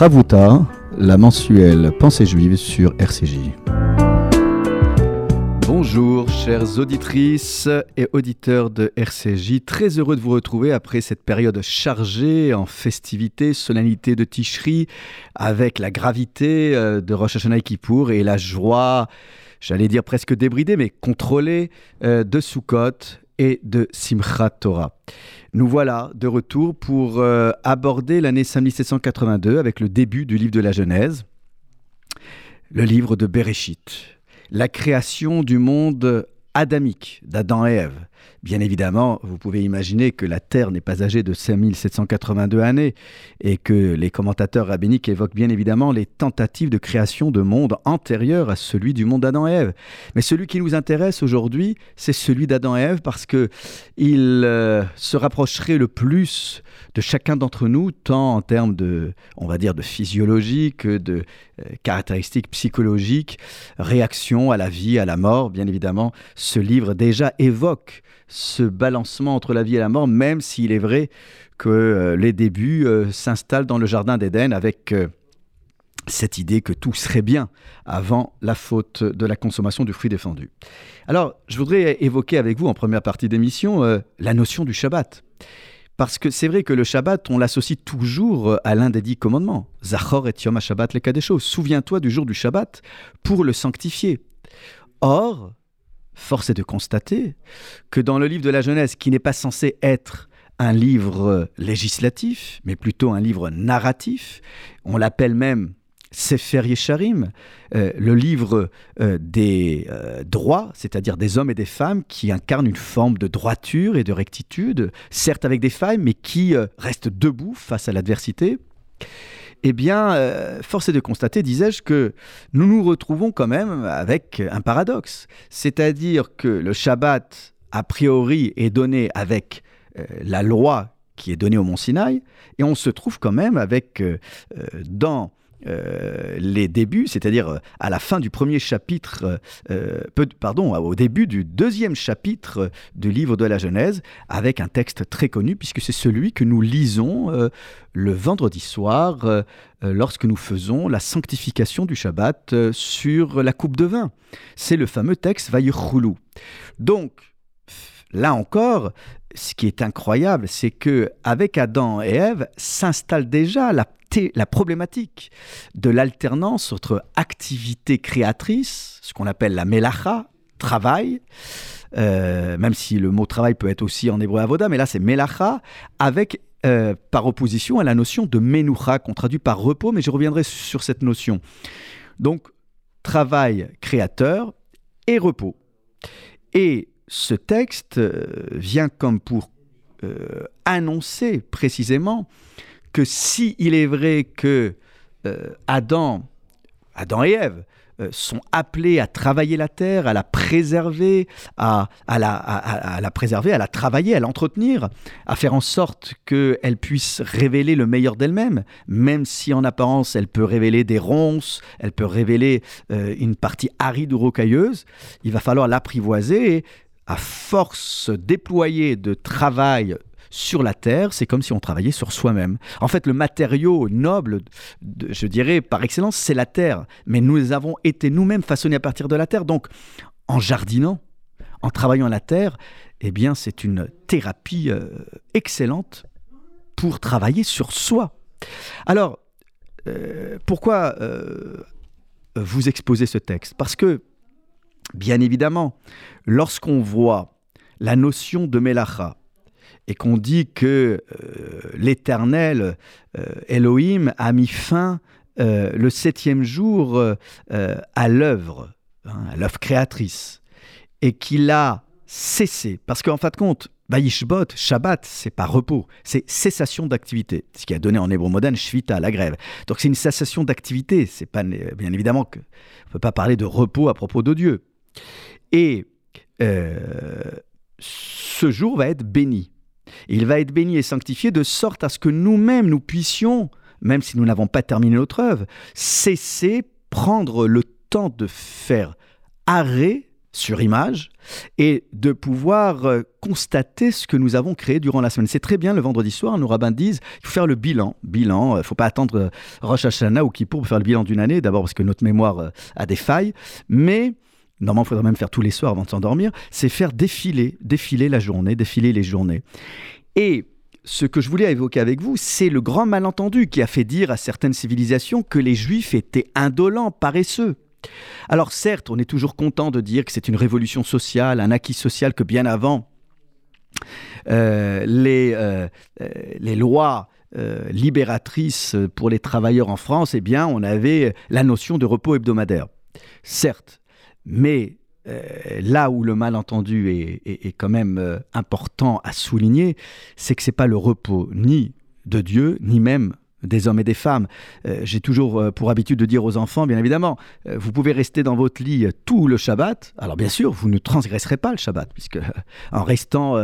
Chavuta, la mensuelle Pensée juive sur RCJ. Bonjour chères auditrices et auditeurs de RCJ, très heureux de vous retrouver après cette période chargée en festivités, solennité de Tishri, avec la gravité euh, de Rosh Hashanah et Kippour et la joie, j'allais dire presque débridée, mais contrôlée euh, de Sukkot et de Simchat Torah. Nous voilà de retour pour euh, aborder l'année 5782 avec le début du livre de la Genèse, le livre de Bereshit, la création du monde adamique d'Adam et Ève. Bien évidemment, vous pouvez imaginer que la Terre n'est pas âgée de 5782 années et que les commentateurs rabbiniques évoquent bien évidemment les tentatives de création de mondes antérieurs à celui du monde d'Adam et Ève. Mais celui qui nous intéresse aujourd'hui, c'est celui d'Adam et Ève parce que il euh, se rapprocherait le plus de chacun d'entre nous, tant en termes de, on va dire, de physiologie que de caractéristiques psychologiques, réaction à la vie, à la mort. Bien évidemment, ce livre déjà évoque ce balancement entre la vie et la mort, même s'il est vrai que euh, les débuts euh, s'installent dans le jardin d'Éden avec euh, cette idée que tout serait bien avant la faute de la consommation du fruit défendu. Alors, je voudrais évoquer avec vous en première partie d'émission la notion du Shabbat. Parce que c'est vrai que le Shabbat, on l'associe toujours à l'un des dix commandements. Zachor et Yom Shabbat le. Souviens-toi du jour du Shabbat pour le sanctifier. Or, force est de constater que dans le livre de la Genèse, qui n'est pas censé être un livre législatif, mais plutôt un livre narratif, on l'appelle même Sefer Yesharim, euh, le livre euh, des euh, droits, c'est-à-dire des hommes et des femmes qui incarnent une forme de droiture et de rectitude, certes avec des failles, mais qui restent debout face à l'adversité eh bien, euh, force est de constater, disais-je, que nous nous retrouvons quand même avec un paradoxe. C'est-à-dire que le Shabbat, a priori, est donné avec euh, la loi qui est donnée au Mont Sinaï, et on se trouve quand même avec, euh, dans euh, les débuts, c'est-à-dire euh, à la fin du premier chapitre, euh, pardon, au début du deuxième chapitre du livre de la Genèse, avec un texte très connu, puisque c'est celui que nous lisons le vendredi soir lorsque nous faisons la sanctification du Shabbat sur la coupe de vin. C'est le fameux texte Vayichulu. Donc, là encore, ce qui est incroyable, c'est que avec Adam et Ève s'installe déjà la problématique de l'alternance entre activité créatrice, ce qu'on appelle la melacha, travail, euh, même si le mot travail peut être aussi en hébreu avoda, mais là c'est melacha, avec euh, par opposition à la notion de menucha, qu'on traduit par repos, mais je reviendrai sur cette notion. Donc, travail créateur et repos. Et ce texte euh, vient comme pour annoncer précisément que si il est vrai que euh, Adam, Adam et Ève euh, sont appelés à travailler la terre, à la préserver, à, la, préserver, à la travailler, à l'entretenir, à faire en sorte qu'elle puisse révéler le meilleur d'elle-même, même si en apparence elle peut révéler des ronces, elle peut révéler euh, une partie aride ou rocailleuse, il va falloir l'apprivoiser à force déployée de travail sur la terre, c'est comme si on travaillait sur soi-même. En fait, le matériau noble, je dirais par excellence, c'est la terre. Mais nous avons été nous-mêmes façonnés à partir de la terre. Donc, en jardinant, en travaillant la terre, eh bien, c'est une thérapie euh, excellente pour travailler sur soi. Alors, euh, pourquoi euh, vous exposez ce texte? Parce que, bien évidemment, lorsqu'on voit la notion de Melacha, et qu'on dit que euh, l'Éternel, euh, Elohim, a mis fin euh, le septième jour à l'œuvre, hein, à l'œuvre créatrice, et qu'il a cessé, parce qu'en fin de compte, Bayishbot, Shabbat, c'est pas repos, c'est cessation d'activité. Ce qui a donné en hébreu moderne Shvita, la grève. Donc c'est une cessation d'activité. C'est pas bien évidemment que on peut pas parler de repos à propos de Dieu. Et ce jour va être béni il va être béni et sanctifié de sorte à ce que nous-mêmes, nous puissions, même si nous n'avons pas terminé notre œuvre, cesser, prendre le temps de faire arrêt sur image et de pouvoir euh, constater ce que nous avons créé durant la semaine. C'est très bien le vendredi soir, nos rabbins disent il faut faire le bilan. Bilan, il ne faut pas attendre Rosh Hashanah ou Kippour pour faire le bilan d'une année, d'abord parce que notre mémoire a des failles, mais normalement il faudrait même faire tous les soirs avant de s'endormir, c'est faire défiler, défiler la journée, défiler les journées. Et ce que je voulais évoquer avec vous, c'est le grand malentendu qui a fait dire à certaines civilisations que les juifs étaient indolents, paresseux. Alors certes, on est toujours content de dire que c'est une révolution sociale, un acquis social que bien avant, euh, les, euh, euh, les lois libératrices pour les travailleurs en France, eh bien, on avait la notion de repos hebdomadaire. Certes, mais euh, là où le malentendu est, quand même euh, important à souligner, c'est que ce n'est pas le repos ni de Dieu, ni même des hommes et des femmes. Euh, j'ai toujours pour habitude de dire aux enfants, bien évidemment, vous pouvez rester dans votre lit tout le Shabbat. Alors bien sûr, vous ne transgresserez pas le Shabbat, puisque en restant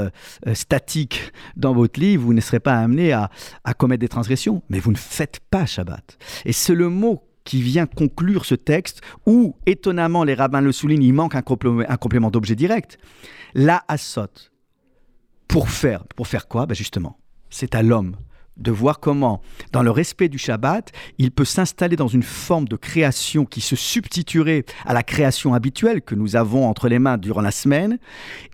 statique dans votre lit, vous ne serez pas amené à, à commettre des transgressions. Mais vous ne faites pas Shabbat. Et c'est le mot qui vient conclure ce texte où, étonnamment, les rabbins le soulignent, il manque un complément, d'objet direct. La asot. Pour faire, pour faire quoi? Ben Justement, c'est à l'homme de voir comment, dans le respect du Shabbat, il peut s'installer dans une forme de création qui se substituerait à la création habituelle que nous avons entre les mains durant la semaine,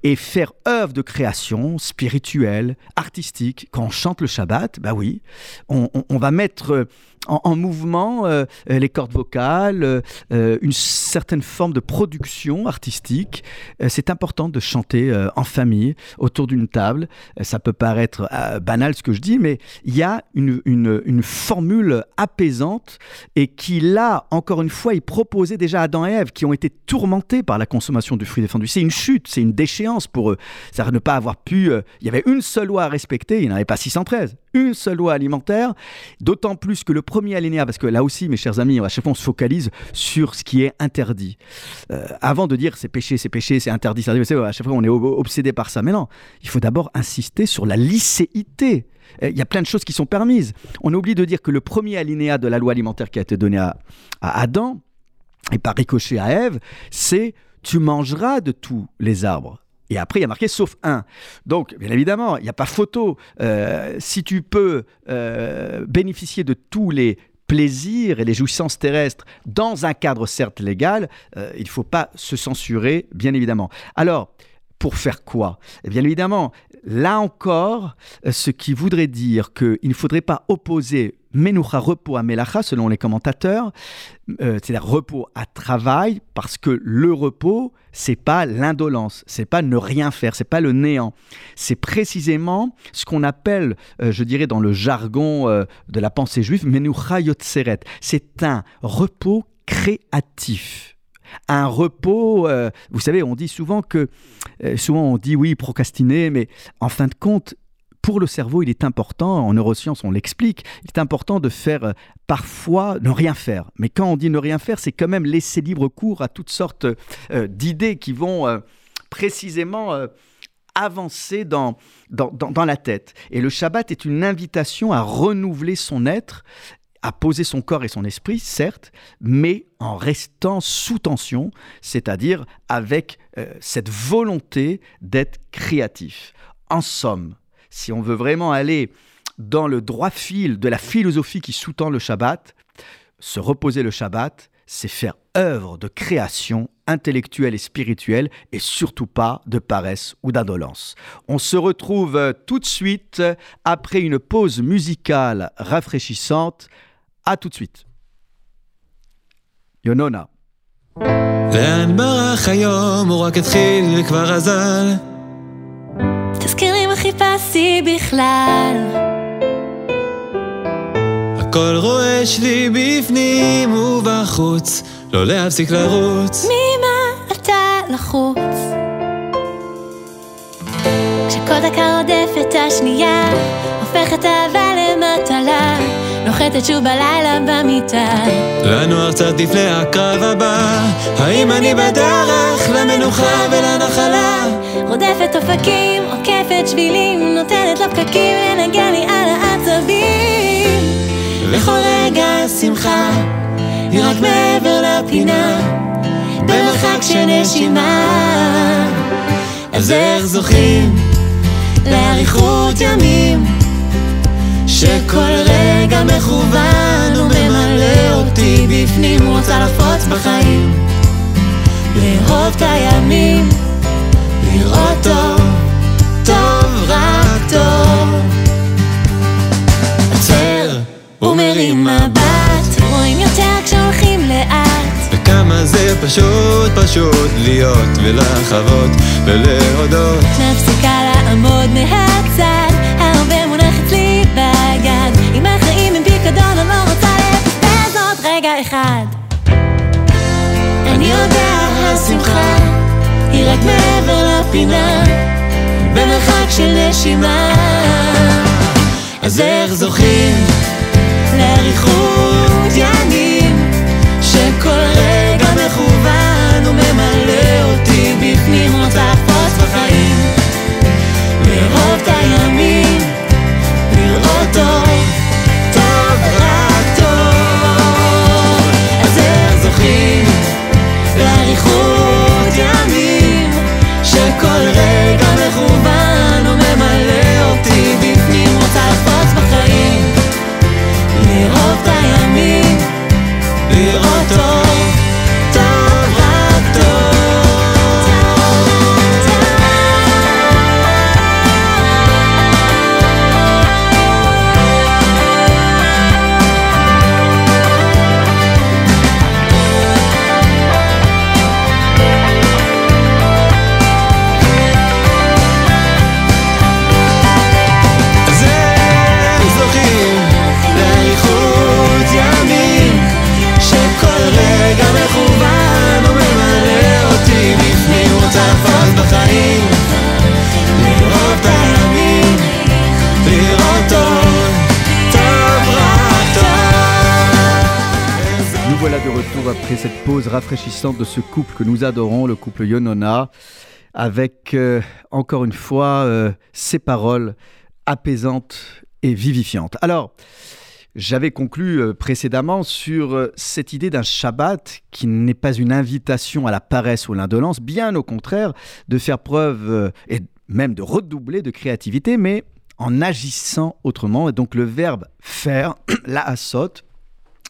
et faire œuvre de création spirituelle, artistique. Quand on chante le Shabbat, bah oui, on va mettre en, mouvement euh, euh, les cordes vocales, euh, une certaine forme de production artistique. c'est important de chanter en famille, autour d'une table. ça peut paraître banal ce que je dis, mais il y a une, une, formule apaisante et qui, là, encore une fois, est proposée déjà à Adam et Ève, qui ont été tourmentés par la consommation du fruit défendu. C'est une chute, c'est une déchéance pour eux. Ça ne pas avoir pu... il y avait une seule loi à respecter, il n'y en avait pas 613 une seule loi alimentaire, d'autant plus que le premier alinéa, parce que là aussi, mes chers amis, à chaque fois on se focalise sur ce qui est interdit. Euh, avant de dire c'est péché, c'est péché, c'est interdit, à chaque fois on est obsédé par ça. Mais non, il faut d'abord insister sur la licéité. Il y a plein de choses qui sont permises. On oublie de dire que le premier alinéa de la loi alimentaire qui a été donné à, à Adam, et par ricochet à Ève, c'est tu mangeras de tous les arbres. Et après, il y a marqué sauf un. Donc, bien évidemment, il n'y a pas photo. Euh, si tu peux euh, bénéficier de tous les plaisirs et les jouissances terrestres dans un cadre certes légal, euh, il ne faut pas se censurer, bien évidemment. Alors, pour faire quoi? Eh Bien évidemment, là encore, ce qui voudrait dire qu'il ne faudrait pas opposer Menucha, repos à Melacha, selon les commentateurs, euh, c'est-à-dire repos à travail, parce que le repos, c'est pas l'indolence, c'est pas ne rien faire, c'est pas le néant. C'est précisément ce qu'on appelle, euh, je dirais dans le jargon euh, de la pensée juive, Menucha Yotseret. C'est un repos créatif un repos. vous savez, on dit souvent que, souvent on dit oui, procrastiner, mais en fin de compte, pour le cerveau, il est important, en neurosciences on l'explique, il est important de faire euh, parfois ne rien faire. Mais quand on dit ne rien faire, c'est quand même laisser libre cours à toutes sortes euh, d'idées qui vont euh, précisément avancer dans, dans, dans, la tête. Et le Shabbat est une invitation à renouveler son être à poser son corps et son esprit, certes, mais en restant sous tension, c'est-à-dire avec cette volonté d'être créatif. En somme, si on veut vraiment aller dans le droit fil de la philosophie qui sous-tend le Shabbat, se reposer le Shabbat, c'est faire œuvre de création intellectuelle et spirituelle et surtout pas de paresse ou d'indolence. On se retrouve tout de suite après une pause musicale rafraîchissante. À tout de suite. Yonona. חיפשתי בכלל. הכל רועש לי בפנים ובחוץ, לא להפסיק לרוץ. ממה אתה לחוץ? כשכל דקה רודפת השנייה, הופכת אהבה למטלה, נוחתת שוב בלילה במיטה. לנוער קצת לפני הקרב הבא, האם אני בדרך למנוחה ולנחלה? רודפת אופקים, עוקפת שבילים, נותנת לפקקים לנגן לי על העצבים. לכל רגע שמחה, היא רק מעבר. לפינה, במרחק של נשימה. אז איך זוכים לאריכות ימים, שכל רגע מכוון וממלא אותי בפנים, רוצה לפוץ בחיים, לאהוב את הימים, לראות טוב, טוב, רק טוב. עוצר ומרים מבט, רואים יותר כשהולכים לאט. וכמה זה פשוט פשוט להיות ולחוות ולהודות מפסיקה לעמוד מהצד, אחד. אני יודע, השמחה היא רק מעבר לפינה, במרחק של נשימה. אז איך זוכים לאריכות ימים, שכל רגע מכוון וממלא אותי בפנים, רוצה לפרוץ בחיים, לאהוב את הימים, de retour après cette pause rafraîchissante de ce couple que nous adorons, le couple Yonona, avec euh, encore une fois euh, ces paroles apaisantes et vivifiantes. Alors, j'avais conclu euh, précédemment sur euh, cette idée d'un Shabbat qui n'est pas une invitation à la paresse ou l'indolence, bien au contraire, de faire preuve et même de redoubler de créativité, mais en agissant autrement. Et donc le verbe faire, la asot,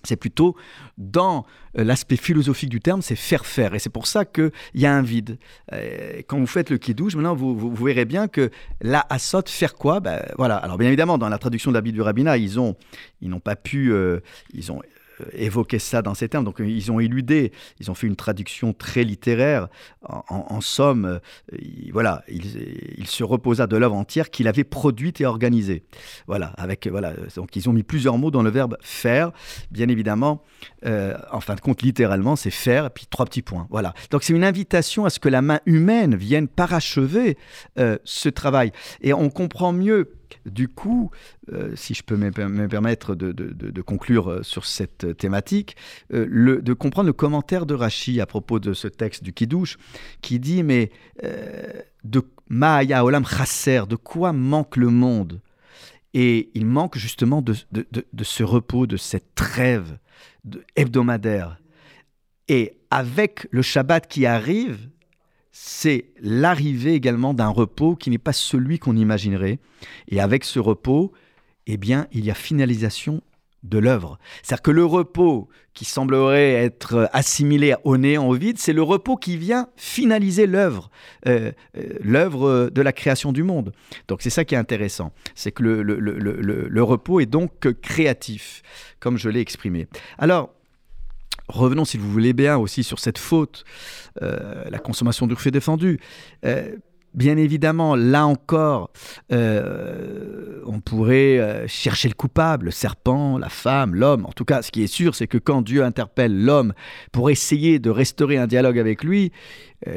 c'est plutôt dans euh, l'aspect philosophique du terme, c'est faire faire. Et c'est pour ça qu'il y a un vide. Euh, quand vous faites le kiddush, maintenant, vous, vous, verrez bien que la asot, faire quoi? Ben, Voilà. Alors, bien évidemment, dans la traduction de la Bible du rabbinat, ils ont, ils n'ont pas pu, euh, ils ont euh, évoqué ça dans ces termes. Donc, euh, ils ont éludé, ils ont fait une traduction très littéraire. En, somme, euh, il- voilà, il, se reposa de l'œuvre entière qu'il avait produite et organisée. Voilà, avec, voilà. Donc, ils ont mis plusieurs mots dans le verbe faire. Bien évidemment, en fin de compte, littéralement, c'est faire, puis trois petits points. Voilà. Donc, c'est une invitation à ce que la main humaine vienne parachever ce travail. Et on comprend mieux, du coup, euh, si je peux me, per- me permettre de, conclure euh, sur cette euh, thématique, de comprendre le commentaire de Rachi à propos de ce texte du Kiddush, qui dit Mais de Ma'aya Olam Chasser, de quoi manque le monde? Et il manque justement de, de- ce repos, de cette trêve hebdomadaire. Et avec le Shabbat qui arrive, c'est l'arrivée également d'un repos qui n'est pas celui qu'on imaginerait. Et avec ce repos, eh bien, il y a finalisation de l'œuvre. C'est-à-dire que le repos qui semblerait être assimilé au néant, au vide, c'est le repos qui vient finaliser l'œuvre, euh, euh, l'œuvre de la création du monde. Donc c'est ça qui est intéressant, c'est que le, le- repos est donc créatif, comme je l'ai exprimé. Alors, revenons, si vous voulez bien, aussi sur cette faute, euh, la consommation du fait défendu. Euh, Bien évidemment, là encore, euh, on pourrait chercher le coupable, le serpent, la femme, l'homme. En tout cas, ce qui est sûr, c'est que quand Dieu interpelle l'homme pour essayer de restaurer un dialogue avec lui,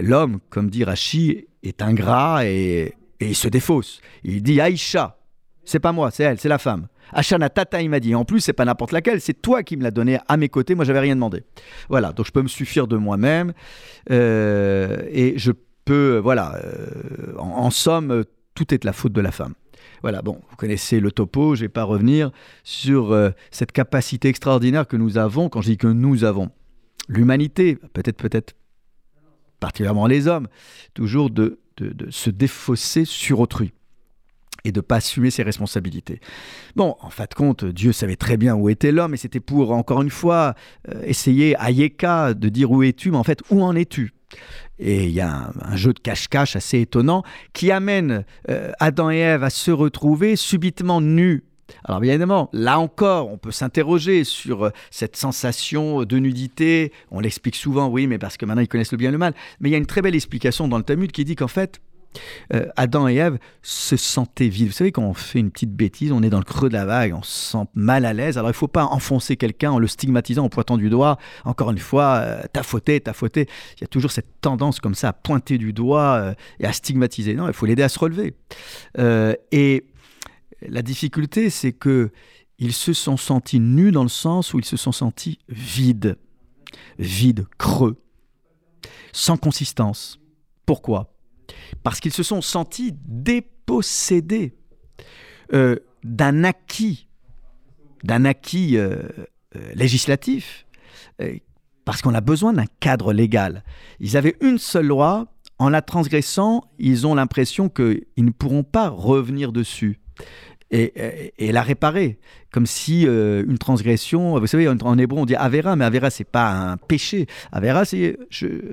l'homme, comme dit Rachi, est ingrat et, et il se défausse. Il dit Aïcha, c'est pas moi, c'est elle, c'est la femme. Ashana Tata, il m'a dit. En plus, c'est pas n'importe laquelle, c'est toi qui me l'as donné à mes côtés. Moi, j'avais rien demandé. Voilà, donc je peux me suffire de moi-même euh, et je peux, voilà, euh, en, somme, tout est de la faute de la femme. Voilà, bon, vous connaissez le topo, je vais pas revenir sur euh, cette capacité extraordinaire que nous avons, quand je dis que nous avons, l'humanité, peut-être peut-être particulièrement les hommes, toujours de, de, se défausser sur autrui et de ne pas assumer ses responsabilités. Bon, en fin de compte, Dieu savait très bien où était l'homme, et c'était pour, encore une fois, euh, essayer à Yeka de dire où es-tu, mais en fait, où en es-tu? Et il y a un, jeu de cache-cache assez étonnant qui amène euh, Adam et Ève à se retrouver subitement nus. Alors bien évidemment, là encore, on peut s'interroger sur euh, cette sensation de nudité. On l'explique souvent, oui, mais parce que maintenant ils connaissent le bien et le mal. Mais il y a une très belle explication dans le Talmud qui dit qu'en fait, euh, Adam et Ève se sentaient vivre. Vous savez, quand on fait une petite bêtise, on est dans le creux de la vague, on se sent mal à l'aise. Alors il ne faut pas enfoncer quelqu'un en le stigmatisant, en pointant du doigt. Encore une fois, euh, t'as fauté, t'as fauté. Il y a toujours cette tendance comme ça à pointer du doigt euh, et à stigmatiser. Non, il faut l'aider à se relever. et la difficulté, c'est que ils se sont sentis nus dans le sens où ils se sont sentis vides, vides, creux, sans consistance. Pourquoi? Parce qu'ils se sont sentis dépossédés euh, d'un acquis, d'un acquis euh, euh, législatif, parce qu'on a besoin d'un cadre légal. Ils avaient une seule loi, en la transgressant, ils ont l'impression qu'ils ne pourront pas revenir dessus et, la réparer. Comme si euh, une transgression, vous savez, en, hébreu on dit Avera, mais Avera c'est pas un péché. Avera c'est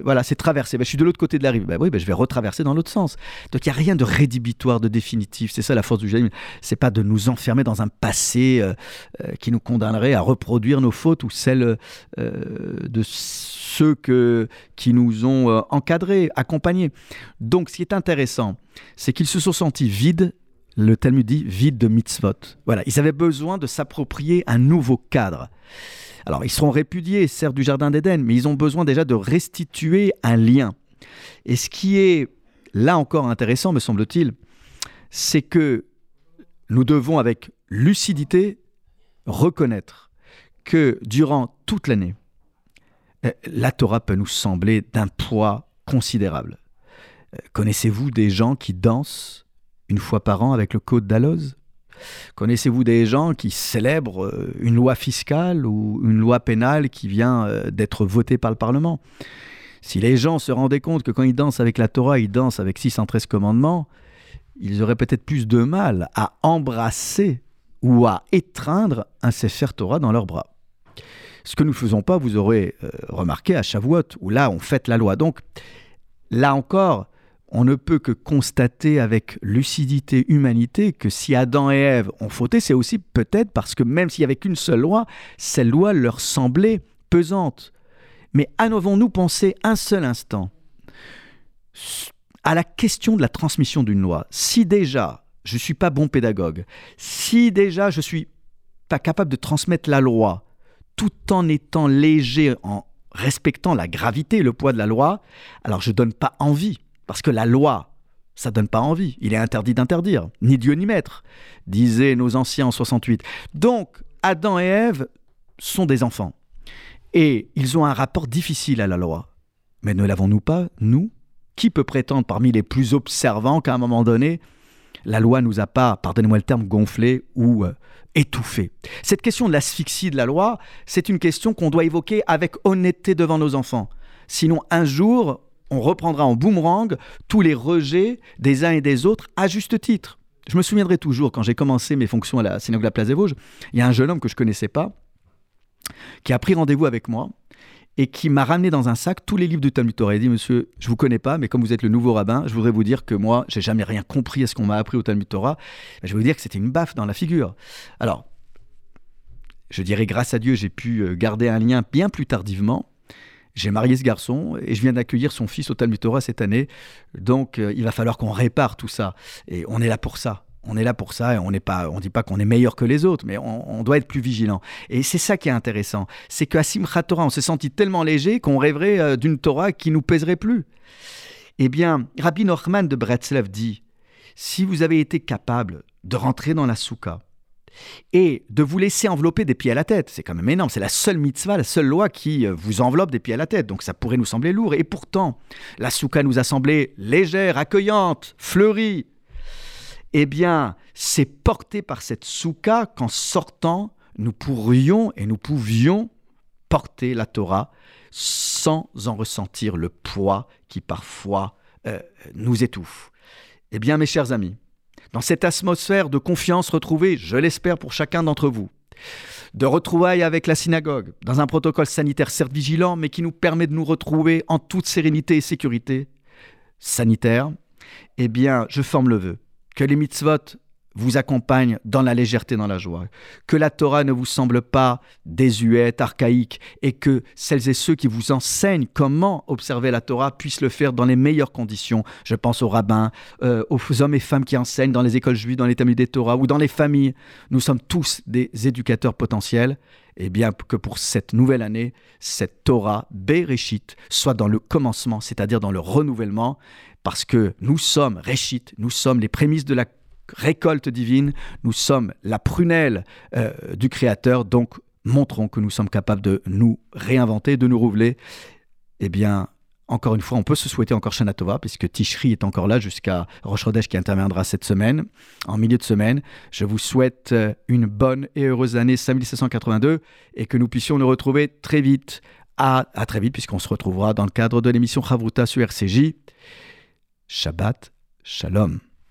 voilà, c'est traverser. Ben, je suis de l'autre côté de la rive. Ben, oui, ben, je vais retraverser dans l'autre sens. Donc il n'y a rien de rédhibitoire, de définitif. C'est ça la force du Ce C'est pas de nous enfermer dans un passé euh, euh, qui nous condamnerait à reproduire nos fautes ou celles de ceux que, qui nous ont encadrés, accompagnés. Donc ce qui est intéressant, c'est qu'ils se sont sentis vides le Talmud dit vide de mitzvot. Voilà, ils avaient besoin de s'approprier un nouveau cadre. Alors, ils seront répudiés, certes, du Jardin d'Éden, mais ils ont besoin déjà de restituer un lien. Et ce qui est là encore intéressant, me semble-t-il, c'est que nous devons, avec lucidité, reconnaître que durant toute l'année, euh, la Torah peut nous sembler d'un poids considérable. Euh, connaissez-vous des gens qui dansent une fois par an avec le Code d'Alloz Connaissez-vous des gens qui célèbrent euh, une loi fiscale ou une loi pénale qui vient euh, d'être votée par le Parlement? Si les gens se rendaient compte que quand ils dansent avec la Torah, ils dansent avec 613 commandements, ils auraient peut-être plus de mal à embrasser ou à étreindre un Sefer Torah dans leurs bras. Ce que nous ne faisons pas, vous aurez euh, remarqué à Shavuot, où là on fête la loi. Donc là encore, on ne peut que constater avec lucidité, humanité, que si Adam et Ève ont fauté, c'est aussi peut-être parce que même s'il n'y avait qu'une seule loi, cette loi leur semblait pesante. Mais avons-nous pensé un seul instant à la question de la transmission d'une loi Si déjà je ne suis pas bon pédagogue, si déjà je ne suis pas capable de transmettre la loi tout en étant léger, en respectant la gravité le poids de la loi, alors je ne donne pas envie parce que la loi, ça donne pas envie. Il est interdit d'interdire, ni Dieu ni maître, disaient nos anciens en 68. Donc, Adam et Ève sont des enfants. Et ils ont un rapport difficile à la loi. Mais ne l'avons-nous pas, nous? Qui peut prétendre parmi les plus observants qu'à un moment donné, la loi nous a pas, pardonnez-moi le terme, gonflé ou euh, étouffé Cette question de l'asphyxie de la loi, c'est une question qu'on doit évoquer avec honnêteté devant nos enfants. Sinon, un jour, on reprendra en boomerang tous les rejets des uns et des autres à juste titre. Je me souviendrai toujours, quand j'ai commencé mes fonctions à la synagogue de la Place des Vosges, il y a un jeune homme que je connaissais pas, qui a pris rendez-vous avec moi et qui m'a ramené dans un sac tous les livres du Talmud Torah. Il dit, monsieur, je vous connais pas, mais comme vous êtes le nouveau rabbin, je voudrais vous dire que moi, j'ai jamais rien compris à ce qu'on m'a appris au Talmud Torah. Je vais vous dire que c'était une baffe dans la figure. Alors, je dirais grâce à Dieu, j'ai pu euh, garder un lien bien plus tardivement j'ai marié ce garçon et je viens d'accueillir son fils au Talmud Torah cette année. Donc euh, il va falloir qu'on répare tout ça. Et on est là pour ça. On est là pour ça et on n'est pas, on dit pas qu'on est meilleur que les autres, mais on, doit être plus vigilant. Et c'est ça qui est intéressant, c'est qu'à Simchat Torah, on s'est senti tellement léger qu'on rêverait euh, d'une Torah qui nous pèserait plus. Eh bien, Rabbi Norman de Bretzlev dit si vous avez été capable de rentrer dans la soukha, et de vous laisser envelopper des pieds à la tête. C'est quand même énorme. C'est la seule mitzvah, la seule loi qui euh, vous enveloppe des pieds à la tête. Donc ça pourrait nous sembler lourd. Et pourtant, la soukha nous a semblé légère, accueillante, fleurie. Eh bien, c'est porté par cette soukha qu'en sortant, nous pourrions et nous pouvions porter la Torah sans en ressentir le poids qui parfois euh, nous étouffe. Eh bien, mes chers amis, dans cette atmosphère de confiance retrouvée, je l'espère pour chacun d'entre vous, de retrouvailles avec la synagogue, dans un protocole sanitaire certes vigilant, mais qui nous permet de nous retrouver en toute sérénité et sécurité sanitaire, eh bien, je forme le vœu que les mitzvot vous accompagnent dans la légèreté, dans la joie, que la Torah ne vous semble pas désuète, archaïque, et que celles et ceux qui vous enseignent comment observer la Torah puissent le faire dans les meilleures conditions. Je pense aux rabbins, euh, aux hommes et femmes qui enseignent dans les écoles juives, dans les tamis des Torah ou dans les familles. Nous sommes tous des éducateurs potentiels. Et bien que pour cette nouvelle année, cette Torah, Bereshit, soit dans le commencement, c'est-à-dire dans le renouvellement, parce que nous sommes Réchit, nous sommes les prémices de la récolte divine, nous sommes la prunelle euh, du Créateur, donc montrons que nous sommes capables de nous réinventer, de nous renouveler. Eh bien, encore une fois, on peut se souhaiter encore Shana Tova, puisque Tishri est encore là jusqu'à Rosh Chodesh qui interviendra cette semaine, en milieu de semaine. Je vous souhaite euh, une bonne et heureuse année 5782 et que nous puissions nous retrouver très vite. À, à très vite, puisqu'on se retrouvera dans le cadre de l'émission Chavruta sur RCJ. Shabbat Shalom.